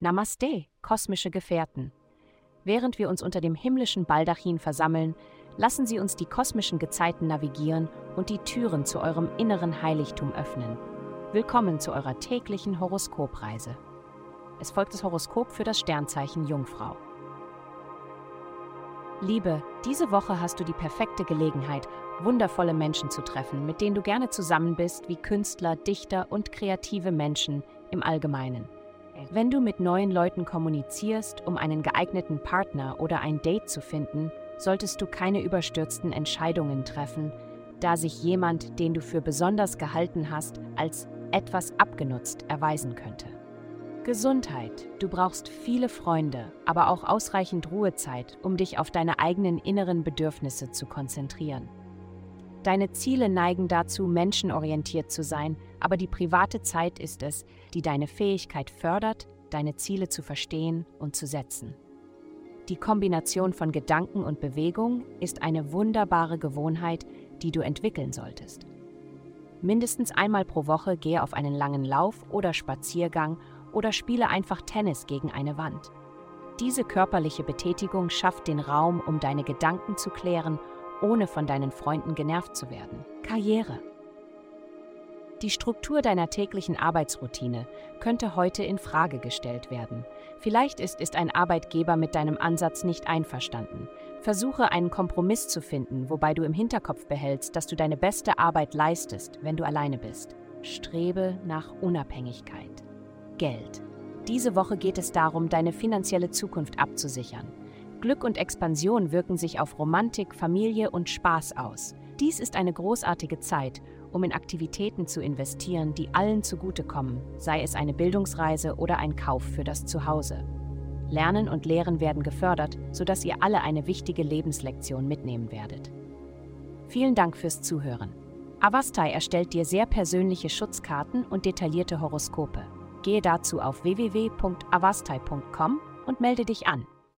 Namaste, kosmische Gefährten. Während wir uns unter dem himmlischen Baldachin versammeln, lassen Sie uns die kosmischen Gezeiten navigieren und die Türen zu eurem inneren Heiligtum öffnen. Willkommen zu eurer täglichen Horoskopreise. Es folgt das Horoskop für das Sternzeichen Jungfrau. Liebe, diese Woche hast du die perfekte Gelegenheit, wundervolle Menschen zu treffen, mit denen du gerne zusammen bist, wie Künstler, Dichter und kreative Menschen im Allgemeinen. Wenn du mit neuen Leuten kommunizierst, um einen geeigneten Partner oder ein Date zu finden, solltest du keine überstürzten Entscheidungen treffen, da sich jemand, den du für besonders gehalten hast, als etwas abgenutzt erweisen könnte. Gesundheit. Du brauchst viele Freunde, aber auch ausreichend Ruhezeit, um dich auf deine eigenen inneren Bedürfnisse zu konzentrieren. Deine Ziele neigen dazu, menschenorientiert zu sein, aber die private Zeit ist es, die deine Fähigkeit fördert, deine Ziele zu verstehen und zu setzen. Die Kombination von Gedanken und Bewegung ist eine wunderbare Gewohnheit, die du entwickeln solltest. Mindestens einmal pro Woche gehe auf einen langen Lauf oder Spaziergang oder spiele einfach Tennis gegen eine Wand. Diese körperliche Betätigung schafft den Raum, um deine Gedanken zu klären ohne von deinen Freunden genervt zu werden. Karriere. Die Struktur deiner täglichen Arbeitsroutine könnte heute in Frage gestellt werden. Vielleicht ist, ist ein Arbeitgeber mit deinem Ansatz nicht einverstanden. Versuche einen Kompromiss zu finden, wobei du im Hinterkopf behältst, dass du deine beste Arbeit leistest, wenn du alleine bist. Strebe nach Unabhängigkeit. Geld. Diese Woche geht es darum, deine finanzielle Zukunft abzusichern. Glück und Expansion wirken sich auf Romantik, Familie und Spaß aus. Dies ist eine großartige Zeit, um in Aktivitäten zu investieren, die allen zugutekommen, sei es eine Bildungsreise oder ein Kauf für das Zuhause. Lernen und Lehren werden gefördert, sodass ihr alle eine wichtige Lebenslektion mitnehmen werdet. Vielen Dank fürs Zuhören. Avastai erstellt dir sehr persönliche Schutzkarten und detaillierte Horoskope. Gehe dazu auf www.avastai.com und melde dich an.